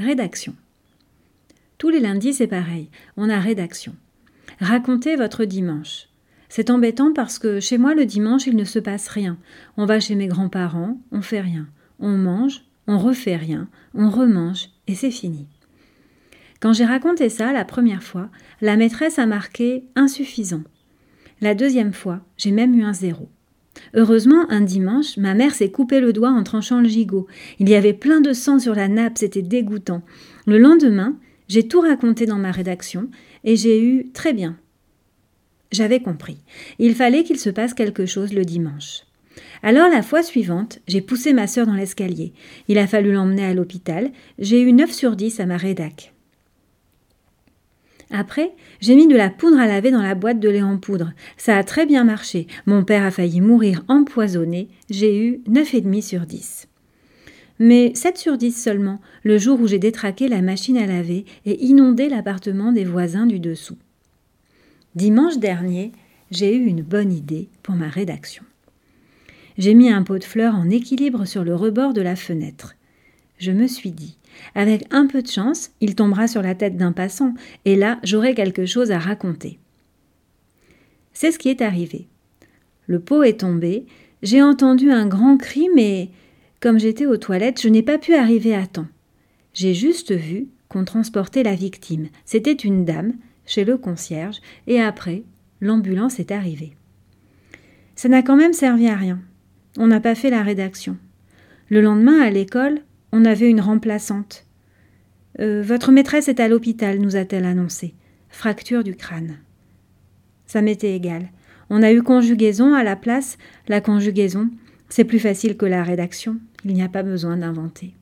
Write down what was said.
Rédaction. Tous les lundis, c'est pareil. On a rédaction. Racontez votre dimanche. C'est embêtant parce que chez moi, le dimanche, il ne se passe rien. On va chez mes grands-parents, on fait rien. On mange, on refait rien. On remange, et c'est fini. Quand j'ai raconté ça la première fois, la maîtresse a marqué insuffisant. La deuxième fois, j'ai même eu un zéro. Heureusement, un dimanche, ma mère s'est coupé le doigt en tranchant le gigot. Il y avait plein de sang sur la nappe, c'était dégoûtant. Le lendemain, j'ai tout raconté dans ma rédaction et j'ai eu très bien. J'avais compris. Il fallait qu'il se passe quelque chose le dimanche. Alors la fois suivante, j'ai poussé ma sœur dans l'escalier. Il a fallu l'emmener à l'hôpital. J'ai eu 9 sur 10 à ma rédac. Après, j'ai mis de la poudre à laver dans la boîte de lait en poudre. Ça a très bien marché. Mon père a failli mourir empoisonné. J'ai eu 9,5 sur 10. Mais 7 sur 10 seulement, le jour où j'ai détraqué la machine à laver et inondé l'appartement des voisins du dessous. Dimanche dernier, j'ai eu une bonne idée pour ma rédaction. J'ai mis un pot de fleurs en équilibre sur le rebord de la fenêtre. Je me suis dit, avec un peu de chance, il tombera sur la tête d'un passant, et là j'aurai quelque chose à raconter. C'est ce qui est arrivé. Le pot est tombé, j'ai entendu un grand cri, mais comme j'étais aux toilettes, je n'ai pas pu arriver à temps. J'ai juste vu qu'on transportait la victime. C'était une dame, chez le concierge, et après, l'ambulance est arrivée. Ça n'a quand même servi à rien. On n'a pas fait la rédaction. Le lendemain, à l'école, on avait une remplaçante. Euh, votre maîtresse est à l'hôpital, nous a-t-elle annoncé. Fracture du crâne. Ça m'était égal. On a eu conjugaison à la place. La conjugaison, c'est plus facile que la rédaction. Il n'y a pas besoin d'inventer.